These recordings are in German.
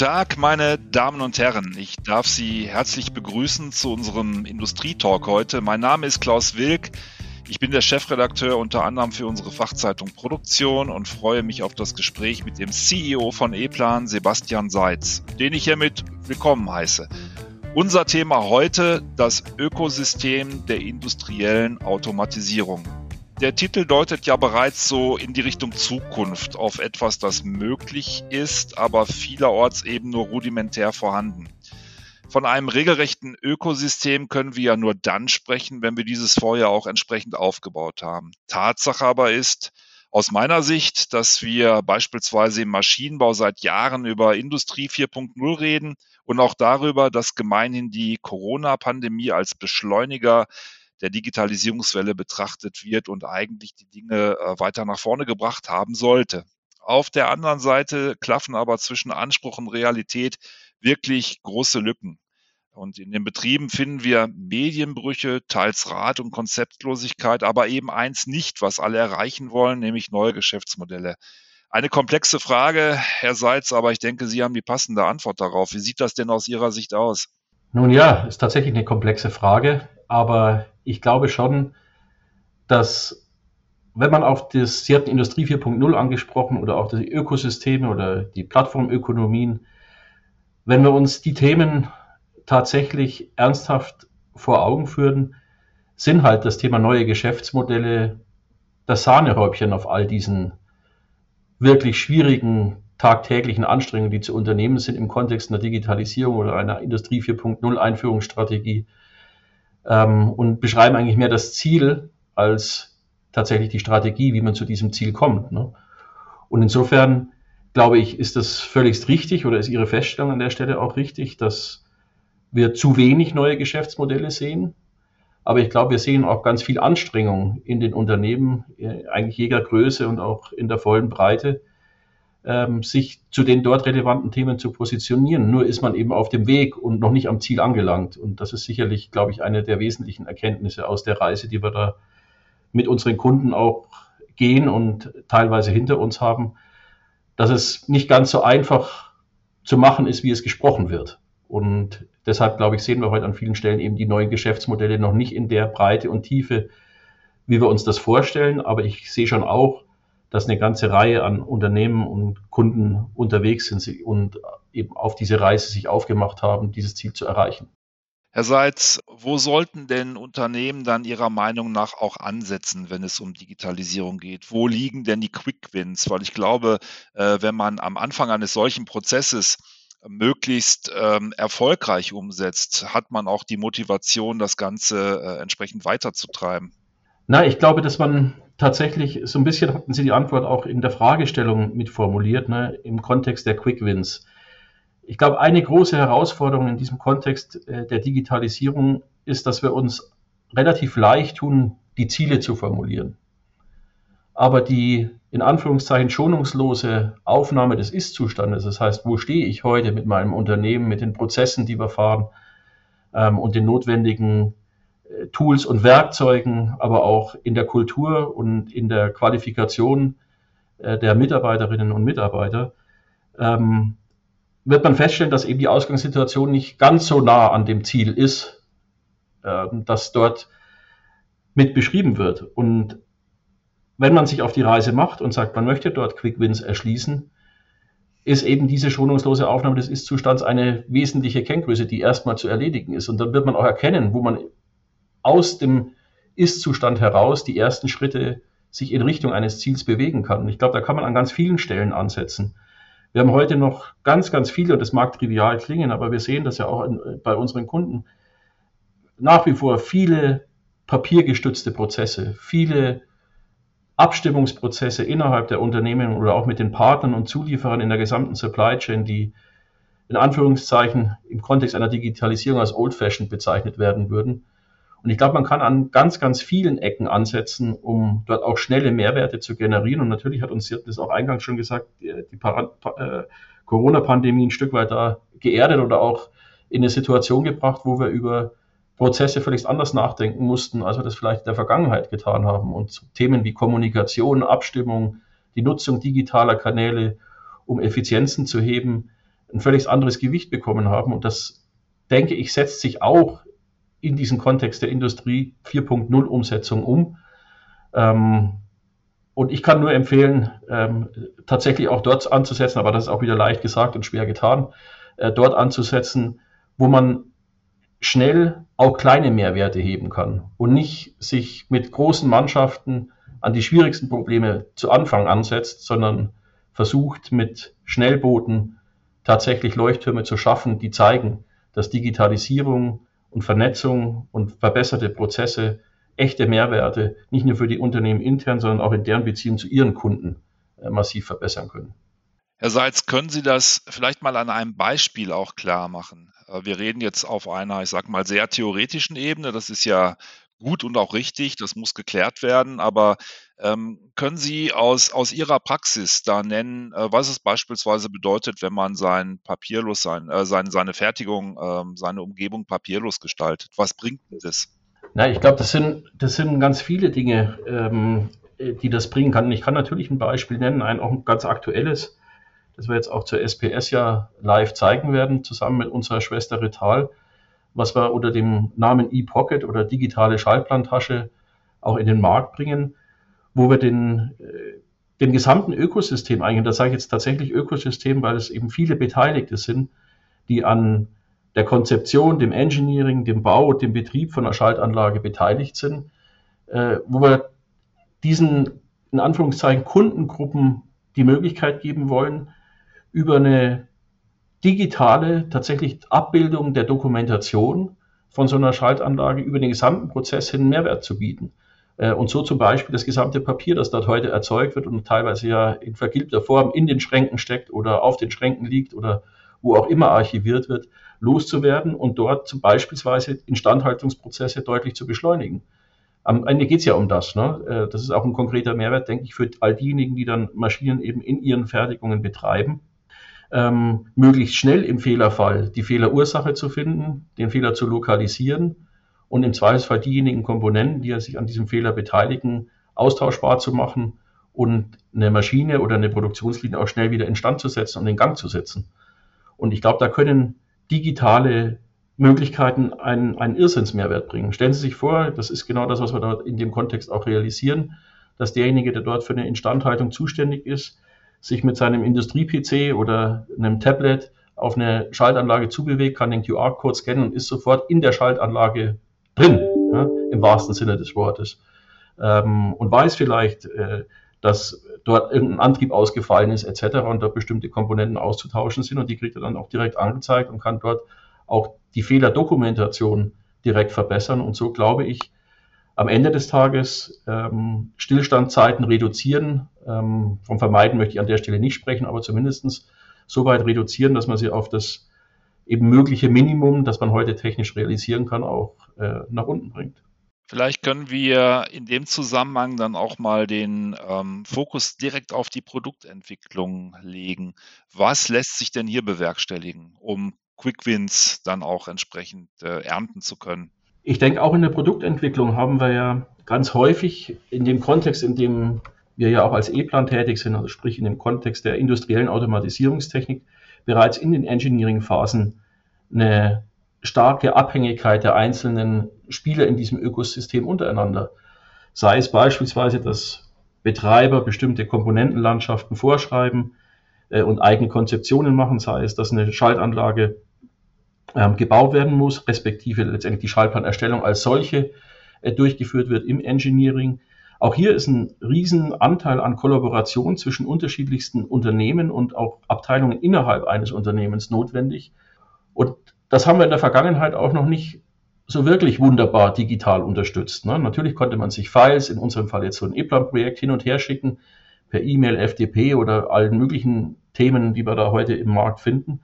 Tag, meine Damen und Herren. Ich darf Sie herzlich begrüßen zu unserem Industrietalk heute. Mein Name ist Klaus Wilk. Ich bin der Chefredakteur unter anderem für unsere Fachzeitung Produktion und freue mich auf das Gespräch mit dem CEO von E-Plan, Sebastian Seitz, den ich hiermit willkommen heiße. Unser Thema heute, das Ökosystem der industriellen Automatisierung. Der Titel deutet ja bereits so in die Richtung Zukunft auf etwas, das möglich ist, aber vielerorts eben nur rudimentär vorhanden. Von einem regelrechten Ökosystem können wir ja nur dann sprechen, wenn wir dieses vorher auch entsprechend aufgebaut haben. Tatsache aber ist, aus meiner Sicht, dass wir beispielsweise im Maschinenbau seit Jahren über Industrie 4.0 reden und auch darüber, dass gemeinhin die Corona-Pandemie als Beschleuniger der Digitalisierungswelle betrachtet wird und eigentlich die Dinge äh, weiter nach vorne gebracht haben sollte. Auf der anderen Seite klaffen aber zwischen Anspruch und Realität wirklich große Lücken. Und in den Betrieben finden wir Medienbrüche, teils Rat- und Konzeptlosigkeit, aber eben eins nicht, was alle erreichen wollen, nämlich neue Geschäftsmodelle. Eine komplexe Frage, Herr Seitz, aber ich denke, Sie haben die passende Antwort darauf. Wie sieht das denn aus Ihrer Sicht aus? Nun ja, ist tatsächlich eine komplexe Frage, aber ich glaube schon, dass wenn man auf das, Sie hatten Industrie 4.0 angesprochen oder auch die Ökosysteme oder die Plattformökonomien, wenn wir uns die Themen tatsächlich ernsthaft vor Augen führen, sind halt das Thema neue Geschäftsmodelle das Sahnehäubchen auf all diesen wirklich schwierigen tagtäglichen Anstrengungen, die zu unternehmen sind im Kontext einer Digitalisierung oder einer Industrie 4.0 Einführungsstrategie ähm, und beschreiben eigentlich mehr das Ziel als tatsächlich die Strategie, wie man zu diesem Ziel kommt. Ne? Und insofern glaube ich, ist das völlig richtig oder ist Ihre Feststellung an der Stelle auch richtig, dass wir zu wenig neue Geschäftsmodelle sehen. Aber ich glaube, wir sehen auch ganz viel Anstrengung in den Unternehmen, äh, eigentlich jeder Größe und auch in der vollen Breite, ähm, sich zu den dort relevanten Themen zu positionieren. Nur ist man eben auf dem Weg und noch nicht am Ziel angelangt. Und das ist sicherlich, glaube ich, eine der wesentlichen Erkenntnisse aus der Reise, die wir da mit unseren Kunden auch gehen und teilweise hinter uns haben, dass es nicht ganz so einfach zu machen ist, wie es gesprochen wird. Und deshalb, glaube ich, sehen wir heute an vielen Stellen eben die neuen Geschäftsmodelle noch nicht in der Breite und Tiefe, wie wir uns das vorstellen. Aber ich sehe schon auch, dass eine ganze Reihe an Unternehmen und Kunden unterwegs sind und eben auf diese Reise sich aufgemacht haben, dieses Ziel zu erreichen. Herr Seitz, wo sollten denn Unternehmen dann Ihrer Meinung nach auch ansetzen, wenn es um Digitalisierung geht? Wo liegen denn die Quick Wins? Weil ich glaube, äh, wenn man am Anfang eines solchen Prozesses möglichst ähm, erfolgreich umsetzt, hat man auch die Motivation, das Ganze äh, entsprechend weiterzutreiben. Na, ich glaube, dass man tatsächlich so ein bisschen hatten Sie die Antwort auch in der Fragestellung mitformuliert, ne, im Kontext der Quick Wins. Ich glaube, eine große Herausforderung in diesem Kontext äh, der Digitalisierung ist, dass wir uns relativ leicht tun, die Ziele zu formulieren. Aber die in Anführungszeichen schonungslose Aufnahme des Ist-Zustandes, das heißt, wo stehe ich heute mit meinem Unternehmen, mit den Prozessen, die wir fahren ähm, und den notwendigen Tools und Werkzeugen, aber auch in der Kultur und in der Qualifikation äh, der Mitarbeiterinnen und Mitarbeiter, ähm, wird man feststellen, dass eben die Ausgangssituation nicht ganz so nah an dem Ziel ist, äh, das dort mit beschrieben wird. Und wenn man sich auf die Reise macht und sagt, man möchte dort Quick Wins erschließen, ist eben diese schonungslose Aufnahme des Ist-Zustands eine wesentliche Kenngröße, die erstmal zu erledigen ist. Und dann wird man auch erkennen, wo man aus dem Ist-Zustand heraus die ersten Schritte sich in Richtung eines Ziels bewegen kann. Und ich glaube, da kann man an ganz vielen Stellen ansetzen. Wir haben heute noch ganz, ganz viele, und das mag trivial klingen, aber wir sehen das ja auch bei unseren Kunden, nach wie vor viele papiergestützte Prozesse, viele Abstimmungsprozesse innerhalb der Unternehmen oder auch mit den Partnern und Zulieferern in der gesamten Supply Chain, die in Anführungszeichen im Kontext einer Digitalisierung als old-fashioned bezeichnet werden würden. Und ich glaube, man kann an ganz, ganz vielen Ecken ansetzen, um dort auch schnelle Mehrwerte zu generieren. Und natürlich hat uns das auch eingangs schon gesagt, die äh, Corona-Pandemie ein Stück weit da geerdet oder auch in eine Situation gebracht, wo wir über Prozesse völlig anders nachdenken mussten, als wir das vielleicht in der Vergangenheit getan haben. Und Themen wie Kommunikation, Abstimmung, die Nutzung digitaler Kanäle, um Effizienzen zu heben, ein völlig anderes Gewicht bekommen haben. Und das, denke ich, setzt sich auch in diesen Kontext der Industrie 4.0 Umsetzung um. Ähm, und ich kann nur empfehlen, ähm, tatsächlich auch dort anzusetzen, aber das ist auch wieder leicht gesagt und schwer getan, äh, dort anzusetzen, wo man schnell auch kleine Mehrwerte heben kann und nicht sich mit großen Mannschaften an die schwierigsten Probleme zu Anfang ansetzt, sondern versucht mit Schnellbooten tatsächlich Leuchttürme zu schaffen, die zeigen, dass Digitalisierung und Vernetzung und verbesserte Prozesse echte Mehrwerte nicht nur für die Unternehmen intern, sondern auch in deren Beziehung zu ihren Kunden äh, massiv verbessern können. Herr Seitz, können Sie das vielleicht mal an einem Beispiel auch klar machen? Äh, wir reden jetzt auf einer, ich sag mal, sehr theoretischen Ebene. Das ist ja gut und auch richtig, das muss geklärt werden. Aber ähm, können Sie aus, aus Ihrer Praxis da nennen, äh, was es beispielsweise bedeutet, wenn man sein papierlos sein, äh, seine, seine Fertigung, äh, seine Umgebung papierlos gestaltet? Was bringt das? Na, ich glaube, das sind, das sind ganz viele Dinge, ähm, die das bringen kann. Ich kann natürlich ein Beispiel nennen, ein auch ein ganz aktuelles, das wir jetzt auch zur SPS ja live zeigen werden, zusammen mit unserer Schwester Rital was wir unter dem Namen ePocket oder digitale Schallplantasche auch in den Markt bringen, wo wir den, äh, den gesamten Ökosystem eigentlich, da sage ich jetzt tatsächlich Ökosystem, weil es eben viele Beteiligte sind, die an der Konzeption, dem Engineering, dem Bau, dem Betrieb von einer Schaltanlage beteiligt sind, äh, wo wir diesen, in Anführungszeichen, Kundengruppen die Möglichkeit geben wollen, über eine digitale tatsächlich Abbildung der Dokumentation von so einer Schaltanlage über den gesamten Prozess hin Mehrwert zu bieten. Äh, und so zum Beispiel das gesamte Papier, das dort heute erzeugt wird und teilweise ja in vergilbter Form in den Schränken steckt oder auf den Schränken liegt oder wo auch immer archiviert wird, loszuwerden und dort beispielsweise Instandhaltungsprozesse deutlich zu beschleunigen. Am Ende geht es ja um das. Ne? Äh, das ist auch ein konkreter Mehrwert, denke ich, für all diejenigen, die dann Maschinen eben in ihren Fertigungen betreiben ähm, möglichst schnell im Fehlerfall die Fehlerursache zu finden, den Fehler zu lokalisieren und im Zweifelsfall diejenigen Komponenten, die sich an diesem Fehler beteiligen, austauschbar zu machen und eine Maschine oder eine Produktionslinie auch schnell wieder instand zu setzen und in Gang zu setzen. Und ich glaube, da können digitale Möglichkeiten einen, einen Irrsinnsmehrwert bringen. Stellen Sie sich vor, das ist genau das, was wir dort in dem Kontext auch realisieren, dass derjenige, der dort für eine Instandhaltung zuständig ist, sich mit seinem Industrie-PC oder einem Tablet auf eine Schaltanlage zubewegt, kann den QR-Code scannen und ist sofort in der Schaltanlage drin, ja, im wahrsten Sinne des Wortes. Ähm, und weiß vielleicht, äh, dass dort irgendein Antrieb ausgefallen ist etc. und da bestimmte Komponenten auszutauschen sind und die kriegt er dann auch direkt angezeigt und kann dort auch die Fehlerdokumentation direkt verbessern. Und so glaube ich, am Ende des Tages ähm, Stillstandzeiten reduzieren. Ähm, vom Vermeiden möchte ich an der Stelle nicht sprechen, aber zumindest so weit reduzieren, dass man sie auf das eben mögliche Minimum, das man heute technisch realisieren kann, auch äh, nach unten bringt. Vielleicht können wir in dem Zusammenhang dann auch mal den ähm, Fokus direkt auf die Produktentwicklung legen. Was lässt sich denn hier bewerkstelligen, um Quick Wins dann auch entsprechend äh, ernten zu können? Ich denke, auch in der Produktentwicklung haben wir ja ganz häufig in dem Kontext, in dem wir ja auch als E-Plan tätig sind, also sprich in dem Kontext der industriellen Automatisierungstechnik, bereits in den Engineering-Phasen eine starke Abhängigkeit der einzelnen Spieler in diesem Ökosystem untereinander. Sei es beispielsweise, dass Betreiber bestimmte Komponentenlandschaften vorschreiben äh, und eigene Konzeptionen machen, sei es, dass eine Schaltanlage ähm, gebaut werden muss, respektive letztendlich die Schaltplanerstellung als solche äh, durchgeführt wird im Engineering. Auch hier ist ein Riesenanteil an Kollaboration zwischen unterschiedlichsten Unternehmen und auch Abteilungen innerhalb eines Unternehmens notwendig. Und das haben wir in der Vergangenheit auch noch nicht so wirklich wunderbar digital unterstützt. Ne? Natürlich konnte man sich Files, in unserem Fall jetzt so ein E-Plan-Projekt hin und her schicken, per E-Mail, FTP oder allen möglichen Themen, die wir da heute im Markt finden.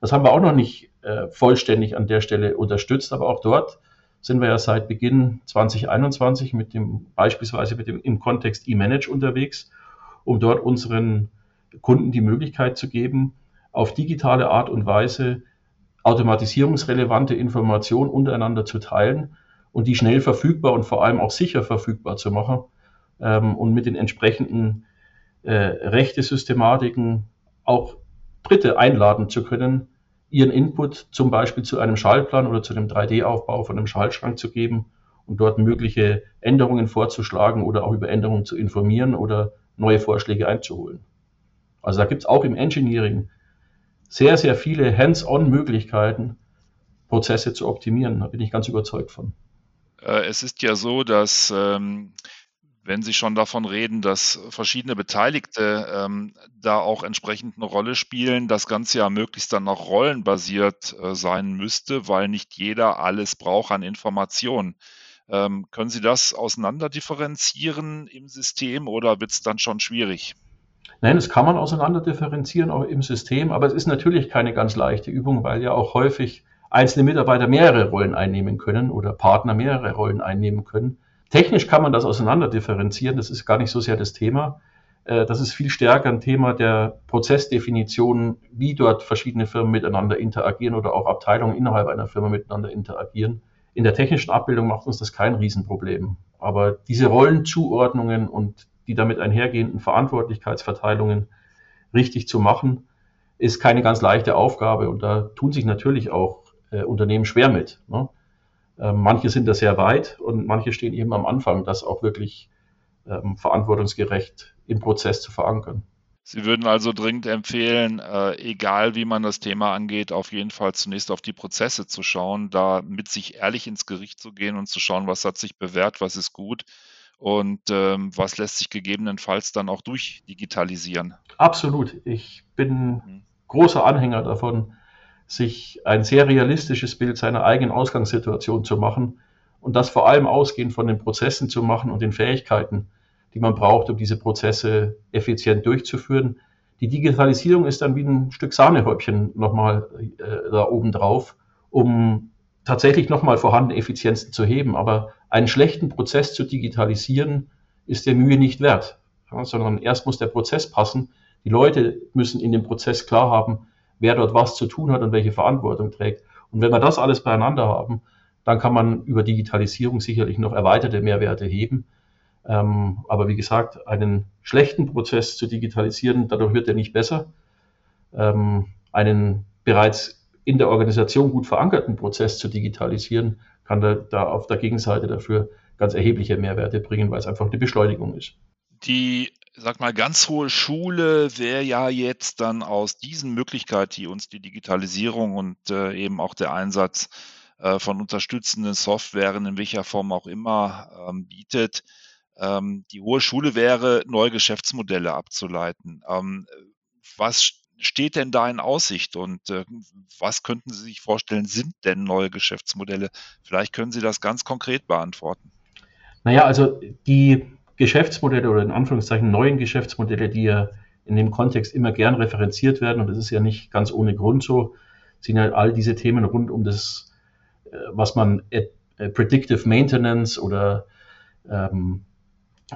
Das haben wir auch noch nicht äh, vollständig an der Stelle unterstützt, aber auch dort sind wir ja seit Beginn 2021 mit dem, beispielsweise mit dem, im Kontext E-Manage unterwegs, um dort unseren Kunden die Möglichkeit zu geben, auf digitale Art und Weise automatisierungsrelevante Informationen untereinander zu teilen und die schnell verfügbar und vor allem auch sicher verfügbar zu machen ähm, und mit den entsprechenden äh, Rechtesystematiken auch Dritte einladen zu können, ihren Input zum Beispiel zu einem Schaltplan oder zu einem 3D-Aufbau von einem Schaltschrank zu geben und dort mögliche Änderungen vorzuschlagen oder auch über Änderungen zu informieren oder neue Vorschläge einzuholen. Also da gibt es auch im Engineering sehr, sehr viele Hands-on-Möglichkeiten, Prozesse zu optimieren. Da bin ich ganz überzeugt von. Äh, es ist ja so, dass ähm, wenn Sie schon davon reden, dass verschiedene Beteiligte ähm, da auch entsprechend eine Rolle spielen, das Ganze ja möglichst dann auch rollenbasiert äh, sein müsste, weil nicht jeder alles braucht an Informationen. Ähm, können Sie das auseinanderdifferenzieren im System oder wird es dann schon schwierig? Nein, das kann man auseinanderdifferenzieren auch im System, aber es ist natürlich keine ganz leichte Übung, weil ja auch häufig einzelne Mitarbeiter mehrere Rollen einnehmen können oder Partner mehrere Rollen einnehmen können. Technisch kann man das auseinanderdifferenzieren, das ist gar nicht so sehr das Thema. Äh, das ist viel stärker ein Thema der Prozessdefinition, wie dort verschiedene Firmen miteinander interagieren oder auch Abteilungen innerhalb einer Firma miteinander interagieren. In der technischen Abbildung macht uns das kein Riesenproblem. Aber diese Rollenzuordnungen und die damit einhergehenden Verantwortlichkeitsverteilungen richtig zu machen, ist keine ganz leichte Aufgabe. Und da tun sich natürlich auch äh, Unternehmen schwer mit. Ne? Äh, manche sind da sehr weit und manche stehen eben am Anfang, das auch wirklich ähm, verantwortungsgerecht im Prozess zu verankern. Sie würden also dringend empfehlen, äh, egal wie man das Thema angeht, auf jeden Fall zunächst auf die Prozesse zu schauen, da mit sich ehrlich ins Gericht zu gehen und zu schauen, was hat sich bewährt, was ist gut und ähm, was lässt sich gegebenenfalls dann auch durchdigitalisieren. Absolut. Ich bin mhm. großer Anhänger davon, sich ein sehr realistisches Bild seiner eigenen Ausgangssituation zu machen und das vor allem ausgehend von den Prozessen zu machen und den Fähigkeiten, die man braucht, um diese Prozesse effizient durchzuführen. Die Digitalisierung ist dann wie ein Stück Sahnehäubchen nochmal äh, da oben drauf, um tatsächlich nochmal vorhandene Effizienzen zu heben. Aber einen schlechten Prozess zu digitalisieren, ist der Mühe nicht wert, ja, sondern erst muss der Prozess passen. Die Leute müssen in dem Prozess klar haben, wer dort was zu tun hat und welche Verantwortung trägt. Und wenn wir das alles beieinander haben, dann kann man über Digitalisierung sicherlich noch erweiterte Mehrwerte heben. Ähm, aber wie gesagt, einen schlechten Prozess zu digitalisieren, dadurch wird er nicht besser. Ähm, einen bereits in der Organisation gut verankerten Prozess zu digitalisieren, kann da, da auf der Gegenseite dafür ganz erhebliche Mehrwerte bringen, weil es einfach eine Beschleunigung ist. Die sag mal, ganz hohe Schule wäre ja jetzt dann aus diesen Möglichkeiten, die uns die Digitalisierung und äh, eben auch der Einsatz äh, von unterstützenden Softwaren in welcher Form auch immer ähm, bietet, ähm, die hohe Schule wäre, neue Geschäftsmodelle abzuleiten. Ähm, was steht denn da in Aussicht und äh, was könnten Sie sich vorstellen, sind denn neue Geschäftsmodelle? Vielleicht können Sie das ganz konkret beantworten. Naja, also die Geschäftsmodelle oder in Anführungszeichen neuen Geschäftsmodelle, die ja in dem Kontext immer gern referenziert werden, und das ist ja nicht ganz ohne Grund so, sind ja all diese Themen rund um das, äh, was man äh, Predictive Maintenance oder ähm,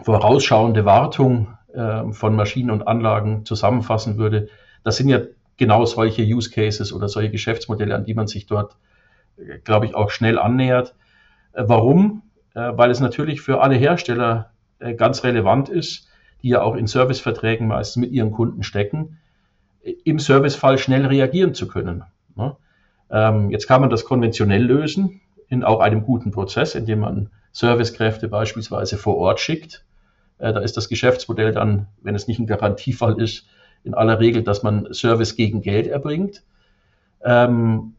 vorausschauende Wartung äh, von Maschinen und Anlagen zusammenfassen würde. Das sind ja genau solche Use Cases oder solche Geschäftsmodelle, an die man sich dort, äh, glaube ich, auch schnell annähert. Äh, warum? Äh, weil es natürlich für alle Hersteller ganz relevant ist, die ja auch in Serviceverträgen meistens mit ihren Kunden stecken, im Servicefall schnell reagieren zu können. Ne? Ähm, jetzt kann man das konventionell lösen, in auch einem guten Prozess, indem man Servicekräfte beispielsweise vor Ort schickt. Da ist das Geschäftsmodell dann, wenn es nicht ein Garantiefall ist, in aller Regel, dass man Service gegen Geld erbringt. Ähm,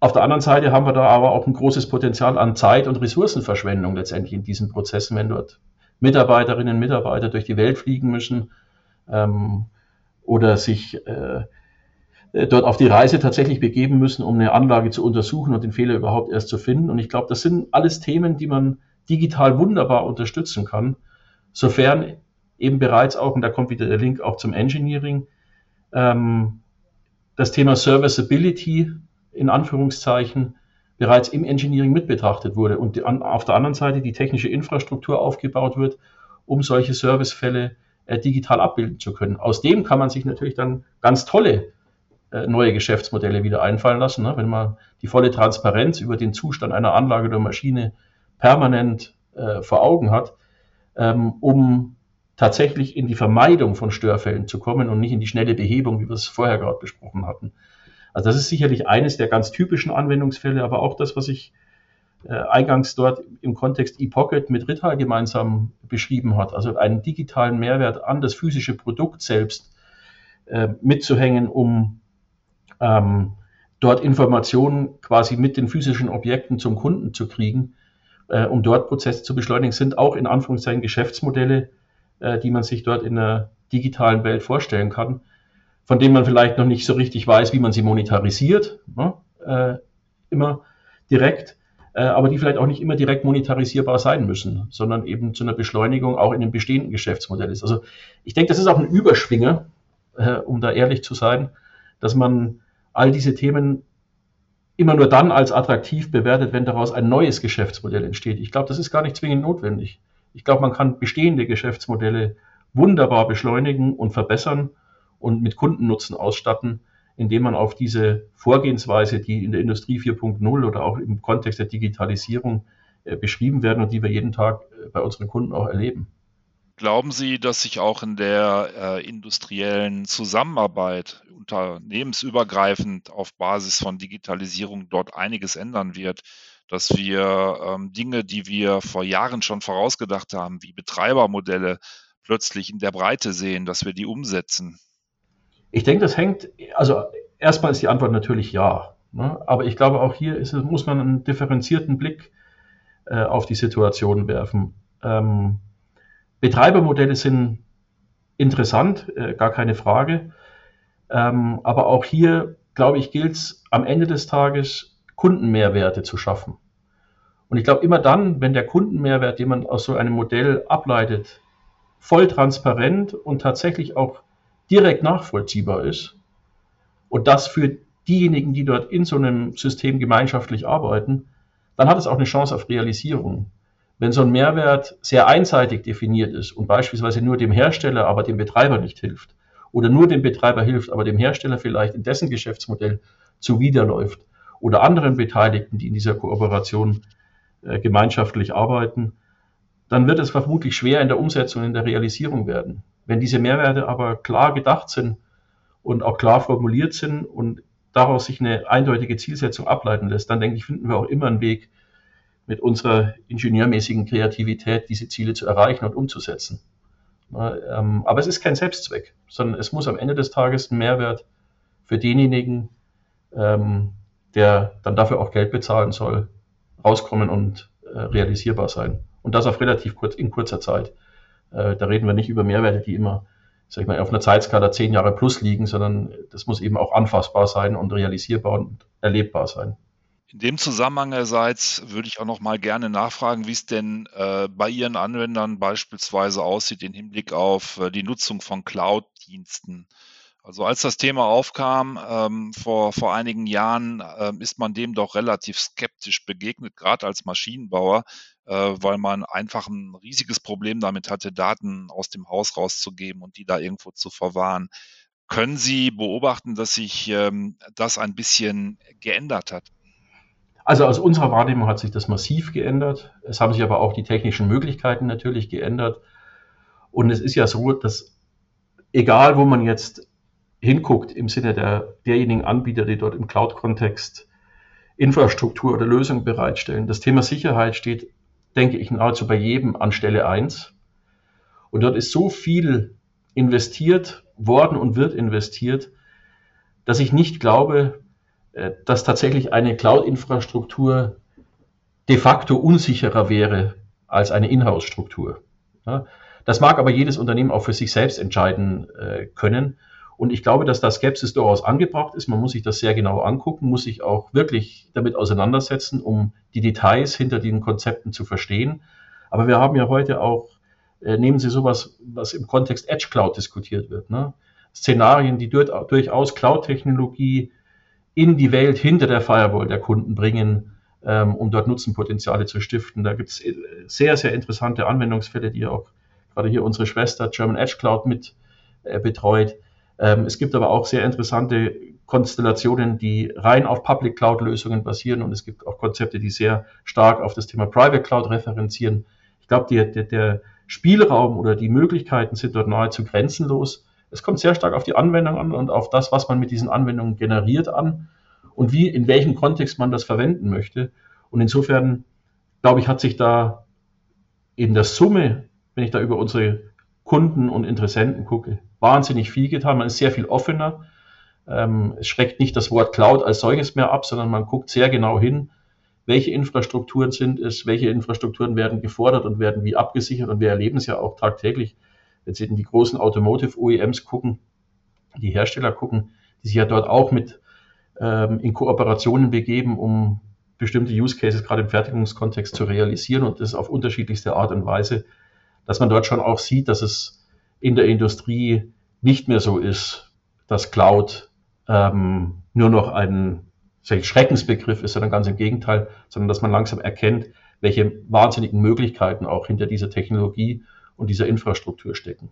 auf der anderen Seite haben wir da aber auch ein großes Potenzial an Zeit- und Ressourcenverschwendung letztendlich in diesen Prozessen, wenn dort Mitarbeiterinnen und Mitarbeiter durch die Welt fliegen müssen ähm, oder sich äh, dort auf die Reise tatsächlich begeben müssen, um eine Anlage zu untersuchen und den Fehler überhaupt erst zu finden. Und ich glaube, das sind alles Themen, die man digital wunderbar unterstützen kann, sofern eben bereits auch, und da kommt wieder der Link auch zum Engineering, ähm, das Thema Serviceability in Anführungszeichen bereits im Engineering mit betrachtet wurde und die, an, auf der anderen Seite die technische Infrastruktur aufgebaut wird, um solche Servicefälle äh, digital abbilden zu können. Aus dem kann man sich natürlich dann ganz tolle äh, neue Geschäftsmodelle wieder einfallen lassen, ne? wenn man die volle Transparenz über den Zustand einer Anlage oder Maschine permanent äh, vor Augen hat, ähm, um tatsächlich in die Vermeidung von Störfällen zu kommen und nicht in die schnelle Behebung, wie wir es vorher gerade besprochen hatten. Also das ist sicherlich eines der ganz typischen Anwendungsfälle, aber auch das, was ich äh, eingangs dort im Kontext ePocket mit Rital gemeinsam beschrieben hat, also einen digitalen Mehrwert an das physische Produkt selbst äh, mitzuhängen, um ähm, dort Informationen quasi mit den physischen Objekten zum Kunden zu kriegen, äh, um dort Prozesse zu beschleunigen, sind auch in Anführungszeichen Geschäftsmodelle, äh, die man sich dort in der digitalen Welt vorstellen kann, von denen man vielleicht noch nicht so richtig weiß, wie man sie monetarisiert, ne? äh, immer direkt, äh, aber die vielleicht auch nicht immer direkt monetarisierbar sein müssen, sondern eben zu einer Beschleunigung auch in dem bestehenden Geschäftsmodell ist. Also ich denke, das ist auch ein Überschwinger, äh, um da ehrlich zu sein, dass man all diese Themen immer nur dann als attraktiv bewertet, wenn daraus ein neues Geschäftsmodell entsteht. Ich glaube, das ist gar nicht zwingend notwendig. Ich glaube, man kann bestehende Geschäftsmodelle wunderbar beschleunigen und verbessern und mit Kundennutzen ausstatten, indem man auf diese Vorgehensweise, die in der Industrie 4.0 oder auch im Kontext der Digitalisierung äh, beschrieben werden und die wir jeden Tag äh, bei unseren Kunden auch erleben. Glauben Sie, dass sich auch in der äh, industriellen Zusammenarbeit unternehmensübergreifend auf Basis von Digitalisierung dort einiges ändern wird? Dass wir ähm, Dinge, die wir vor Jahren schon vorausgedacht haben, wie Betreibermodelle, plötzlich in der Breite sehen, dass wir die umsetzen? Ich denke, das hängt, also erstmal ist die Antwort natürlich ja. Ne? Aber ich glaube, auch hier ist, muss man einen differenzierten Blick äh, auf die Situation werfen. Ähm, Betreibermodelle sind interessant, äh, gar keine Frage. Ähm, aber auch hier, glaube ich, gilt es am Ende des Tages, Kundenmehrwerte zu schaffen. Und ich glaube, immer dann, wenn der Kundenmehrwert, den man aus so einem Modell ableitet, voll transparent und tatsächlich auch direkt nachvollziehbar ist und das für diejenigen, die dort in so einem System gemeinschaftlich arbeiten, dann hat es auch eine Chance auf Realisierung. Wenn so ein Mehrwert sehr einseitig definiert ist und beispielsweise nur dem Hersteller, aber dem Betreiber nicht hilft, oder nur dem Betreiber hilft, aber dem Hersteller vielleicht in dessen Geschäftsmodell zuwiderläuft, oder anderen Beteiligten, die in dieser Kooperation äh, gemeinschaftlich arbeiten, dann wird es vermutlich schwer in der Umsetzung, in der Realisierung werden. Wenn diese Mehrwerte aber klar gedacht sind und auch klar formuliert sind und daraus sich eine eindeutige Zielsetzung ableiten lässt, dann denke ich, finden wir auch immer einen Weg, mit unserer ingenieurmäßigen Kreativität diese Ziele zu erreichen und umzusetzen. Ähm, aber es ist kein Selbstzweck, sondern es muss am Ende des Tages ein Mehrwert für denjenigen, ähm, der dann dafür auch Geld bezahlen soll, rauskommen und äh, realisierbar sein. Und das auf relativ kurz, in kurzer Zeit. Äh, da reden wir nicht über Mehrwerte, die immer, sag ich mal, auf einer Zeitskala zehn Jahre plus liegen, sondern das muss eben auch anfassbar sein und realisierbar und erlebbar sein. In dem Zusammenhang, Herr Seitz, würde ich auch noch mal gerne nachfragen, wie es denn äh, bei Ihren Anwendern beispielsweise aussieht im Hinblick auf äh, die Nutzung von Cloud-Diensten. Also als das Thema aufkam ähm, vor, vor einigen Jahren, äh, ist man dem doch relativ skeptisch begegnet, gerade als Maschinenbauer, äh, weil man einfach ein riesiges Problem damit hatte, Daten aus dem Haus rauszugeben und die da irgendwo zu verwahren. Können Sie beobachten, dass sich ähm, das ein bisschen geändert hat? Also aus unserer Wahrnehmung hat sich das massiv geändert. Es haben sich aber auch die technischen Möglichkeiten natürlich geändert. Und es ist ja so, dass egal wo man jetzt hinguckt im Sinne der, derjenigen Anbieter, die dort im Cloud-Kontext Infrastruktur oder Lösungen bereitstellen, das Thema Sicherheit steht, denke ich, nahezu bei jedem an Stelle eins. Und dort ist so viel investiert worden und wird investiert, dass ich nicht glaube, äh, dass tatsächlich eine Cloud-Infrastruktur de facto unsicherer wäre als eine Inhouse-Struktur. Das mag aber jedes Unternehmen auch für sich selbst entscheiden äh, können. Und ich glaube, dass da Skepsis durchaus angebracht ist. Man muss sich das sehr genau angucken, muss sich auch wirklich damit auseinandersetzen, um die Details hinter den Konzepten zu verstehen. Aber wir haben ja heute auch, äh, nehmen Sie sowas, was im Kontext Edge Cloud diskutiert wird. Ne? Szenarien, die durchaus Cloud-Technologie in die Welt hinter der Firewall der Kunden bringen, ähm, um dort Nutzenpotenziale zu stiften. Da gibt es äh, sehr, sehr interessante Anwendungsfälle, die auch gerade hier unsere Schwester German Edge Cloud mit äh, betreut. Ähm, es gibt aber auch sehr interessante Konstellationen, die rein auf Public Cloud Lösungen basieren und es gibt auch Konzepte, die sehr stark auf das Thema Private Cloud referenzieren. Ich glaube, der, der, der Spielraum oder die Möglichkeiten sind dort nahezu grenzenlos. Es kommt sehr stark auf die Anwendung an und auf das, was man mit diesen Anwendungen generiert an und wie, in welchem Kontext man das verwenden möchte. Und insofern, glaube ich, hat sich da in der Summe, wenn ich da über unsere Kunden und Interessenten gucke, wahnsinnig viel getan. Man ist sehr viel offener. Ähm, es schreckt nicht das Wort Cloud als solches mehr ab, sondern man guckt sehr genau hin, welche Infrastrukturen sind es, welche Infrastrukturen werden gefordert und werden wie abgesichert. Und wir erleben es ja auch tagtäglich, wenn Sie in die großen Automotive OEMs gucken, die Hersteller gucken, die sich ja dort auch mit ähm, in Kooperationen begeben, um bestimmte Use Cases gerade im Fertigungskontext zu realisieren und das auf unterschiedlichste Art und Weise, dass man dort schon auch sieht, dass es in der Industrie nicht mehr so ist, dass Cloud ähm, nur noch ein Schreckensbegriff ist, sondern ganz im Gegenteil, sondern dass man langsam erkennt, welche wahnsinnigen Möglichkeiten auch hinter dieser Technologie und dieser Infrastruktur stecken.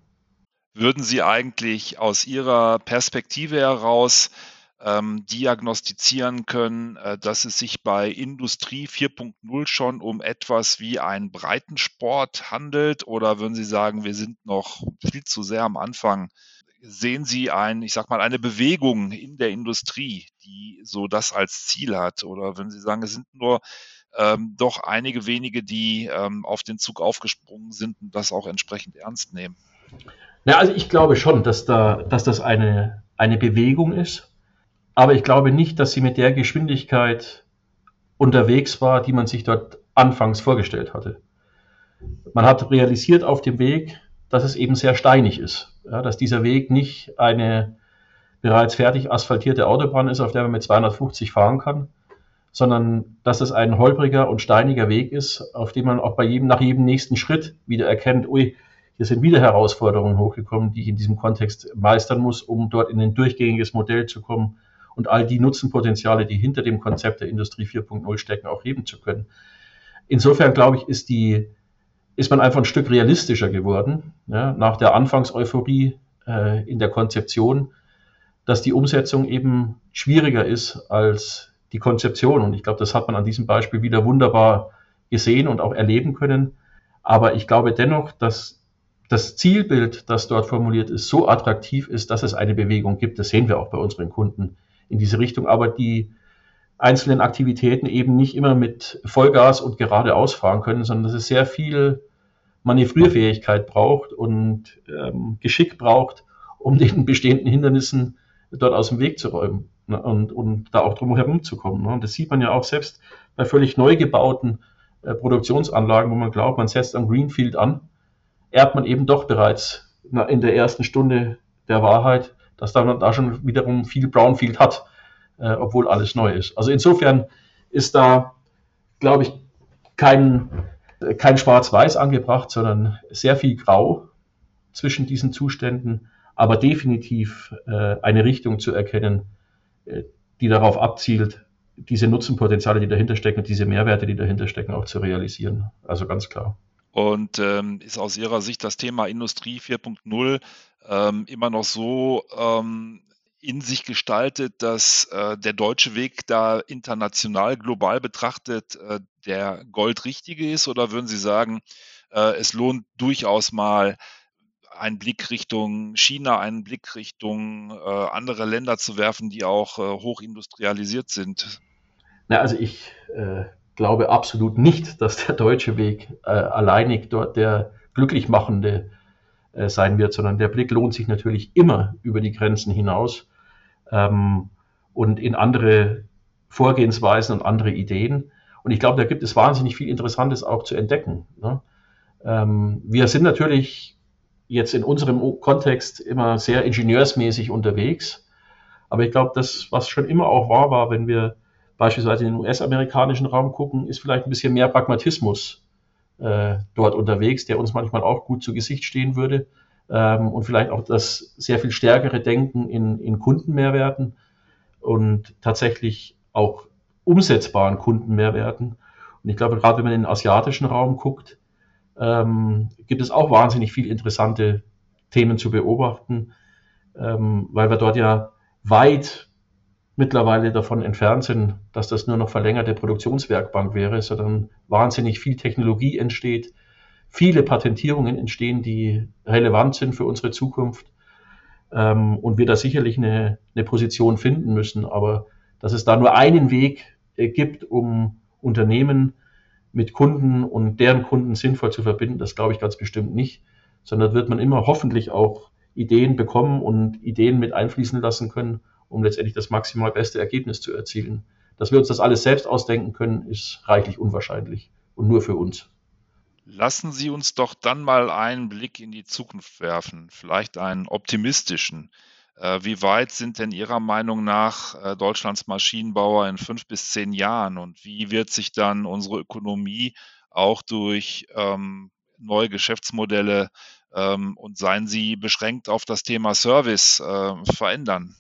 Würden Sie eigentlich aus Ihrer Perspektive heraus ähm, diagnostizieren können, äh, dass es sich bei Industrie 4.0 schon um etwas wie einen Breitensport handelt? Oder würden Sie sagen, wir sind noch viel zu sehr am Anfang? Sehen Sie ein, ich sag mal, eine Bewegung in der Industrie, die so das als Ziel hat? Oder würden Sie sagen, es sind nur ähm, doch einige wenige, die ähm, auf den Zug aufgesprungen sind und das auch entsprechend ernst nehmen? Ja, also ich glaube schon, dass, da, dass das eine, eine Bewegung ist. Aber ich glaube nicht, dass sie mit der Geschwindigkeit unterwegs war, die man sich dort anfangs vorgestellt hatte. Man hat realisiert auf dem Weg, dass es eben sehr steinig ist, ja, dass dieser Weg nicht eine bereits fertig asphaltierte Autobahn ist, auf der man mit 250 fahren kann, sondern dass es ein holpriger und steiniger Weg ist, auf dem man auch bei jedem, nach jedem nächsten Schritt wieder erkennt, ui, hier sind wieder Herausforderungen hochgekommen, die ich in diesem Kontext meistern muss, um dort in ein durchgängiges Modell zu kommen, und all die Nutzenpotenziale, die hinter dem Konzept der Industrie 4.0 stecken, auch heben zu können. Insofern glaube ich, ist die, ist man einfach ein Stück realistischer geworden, ja, nach der Anfangseuphorie äh, in der Konzeption, dass die Umsetzung eben schwieriger ist als die Konzeption. Und ich glaube, das hat man an diesem Beispiel wieder wunderbar gesehen und auch erleben können. Aber ich glaube dennoch, dass das Zielbild, das dort formuliert ist, so attraktiv ist, dass es eine Bewegung gibt. Das sehen wir auch bei unseren Kunden in diese Richtung, aber die einzelnen Aktivitäten eben nicht immer mit Vollgas und geradeaus fahren können, sondern dass es sehr viel Manövrierfähigkeit braucht und ähm, Geschick braucht, um den bestehenden Hindernissen dort aus dem Weg zu räumen ne, und, und da auch drum herum zu kommen. Ne. Und das sieht man ja auch selbst bei völlig neu gebauten äh, Produktionsanlagen, wo man glaubt, man setzt am Greenfield an, erbt man eben doch bereits na, in der ersten Stunde der Wahrheit dass dann da schon wiederum viel Brownfield hat, äh, obwohl alles neu ist. Also insofern ist da, glaube ich, kein, kein Schwarz-Weiß angebracht, sondern sehr viel Grau zwischen diesen Zuständen, aber definitiv äh, eine Richtung zu erkennen, äh, die darauf abzielt, diese Nutzenpotenziale, die dahinter stecken, diese Mehrwerte, die dahinter stecken, auch zu realisieren. Also ganz klar. Und ähm, ist aus Ihrer Sicht das Thema Industrie 4.0 ähm, immer noch so ähm, in sich gestaltet, dass äh, der deutsche Weg da international, global betrachtet, äh, der goldrichtige ist? Oder würden Sie sagen, äh, es lohnt durchaus mal einen Blick Richtung China, einen Blick Richtung äh, andere Länder zu werfen, die auch äh, hochindustrialisiert sind? Na, also ich äh, glaube absolut nicht, dass der deutsche Weg äh, alleinig dort der glücklich machende äh, sein wird, sondern der Blick lohnt sich natürlich immer über die Grenzen hinaus ähm, und in andere Vorgehensweisen und andere Ideen. Und ich glaube, da gibt es wahnsinnig viel Interessantes auch zu entdecken. Ne? Ähm, wir sind natürlich jetzt in unserem Kontext immer sehr ingenieursmäßig unterwegs. Aber ich glaube, das, was schon immer auch wahr war, wenn wir beispielsweise in den US-amerikanischen Raum gucken, ist vielleicht ein bisschen mehr Pragmatismus äh, dort unterwegs, der uns manchmal auch gut zu Gesicht stehen würde. Ähm, und vielleicht auch das sehr viel stärkere Denken in, in Kundenmehrwerten und tatsächlich auch umsetzbaren Kundenmehrwerten. Und ich glaube, gerade wenn man in den asiatischen Raum guckt, ähm, gibt es auch wahnsinnig viel interessante Themen zu beobachten, ähm, weil wir dort ja weit mittlerweile davon entfernt sind, dass das nur noch verlängerte Produktionswerkbank wäre, sondern wahnsinnig viel Technologie entsteht, viele Patentierungen entstehen, die relevant sind für unsere Zukunft ähm, und wir da sicherlich eine, eine Position finden müssen. Aber dass es da nur einen Weg äh, gibt, um Unternehmen mit Kunden und deren Kunden sinnvoll zu verbinden, das glaube ich ganz bestimmt nicht, sondern wird man immer hoffentlich auch Ideen bekommen und Ideen mit einfließen lassen können, um letztendlich das maximal beste Ergebnis zu erzielen. Dass wir uns das alles selbst ausdenken können, ist reichlich unwahrscheinlich und nur für uns. Lassen Sie uns doch dann mal einen Blick in die Zukunft werfen, vielleicht einen optimistischen. Äh, wie weit sind denn Ihrer Meinung nach äh, Deutschlands Maschinenbauer in fünf bis zehn Jahren und wie wird sich dann unsere Ökonomie auch durch ähm, neue Geschäftsmodelle ähm, und seien sie beschränkt auf das Thema Service äh, verändern?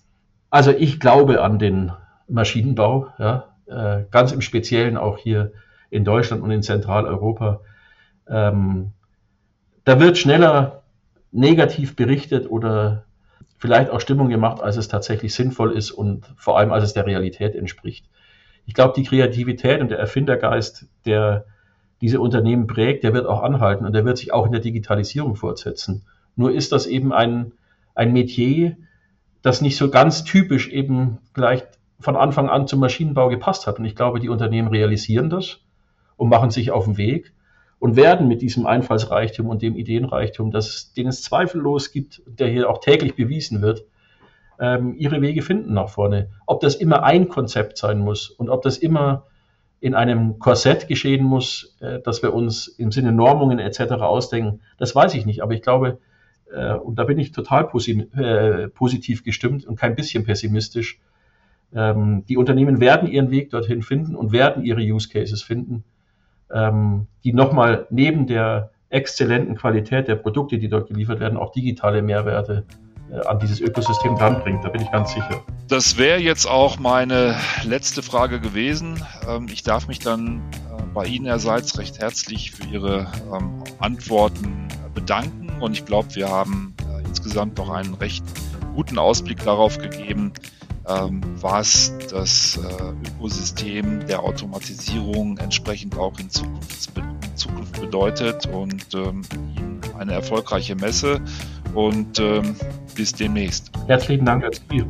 Also ich glaube an den Maschinenbau, ja, äh, ganz im Speziellen auch hier in Deutschland und in Zentraleuropa. Ähm, da wird schneller negativ berichtet oder vielleicht auch Stimmung gemacht, als es tatsächlich sinnvoll ist und vor allem als es der Realität entspricht. Ich glaube, die Kreativität und der Erfindergeist, der diese Unternehmen prägt, der wird auch anhalten und der wird sich auch in der Digitalisierung fortsetzen. Nur ist das eben ein, ein Metier, das nicht so ganz typisch eben gleich von Anfang an zum Maschinenbau gepasst hat. Und ich glaube, die Unternehmen realisieren das und machen sich auf den Weg und werden mit diesem Einfallsreichtum und dem Ideenreichtum, das, den es zweifellos gibt, der hier auch täglich bewiesen wird, ähm, ihre Wege finden nach vorne. Ob das immer ein Konzept sein muss und ob das immer in einem Korsett geschehen muss, äh, dass wir uns im Sinne Normungen etc. ausdenken, das weiß ich nicht. Aber ich glaube, äh, und da bin ich total posi äh, positiv gestimmt und kein bisschen pessimistisch, ähm, die Unternehmen werden ihren Weg dorthin finden und werden ihre Use Cases finden ähm, die nochmal neben der exzellenten Qualität der Produkte, die dort geliefert werden, auch digitale Mehrwerte äh, an dieses Ökosystem dranbringt. Da bin ich ganz sicher. Das wäre jetzt auch meine letzte Frage gewesen. Ähm, ich darf mich dann äh, bei Ihnen, Herr Seitz, recht herzlich für Ihre ähm, Antworten bedanken. Und ich glaube, wir haben äh, insgesamt noch einen recht guten Ausblick darauf gegeben, ähm, was das äh, Ökosystem der Automatisierung entsprechend auch in Zukunft, in Zukunft bedeutet und ähm, eine erfolgreiche Messe und ähm, bis demnächst. Herzlichen Dank, Herr Spiel.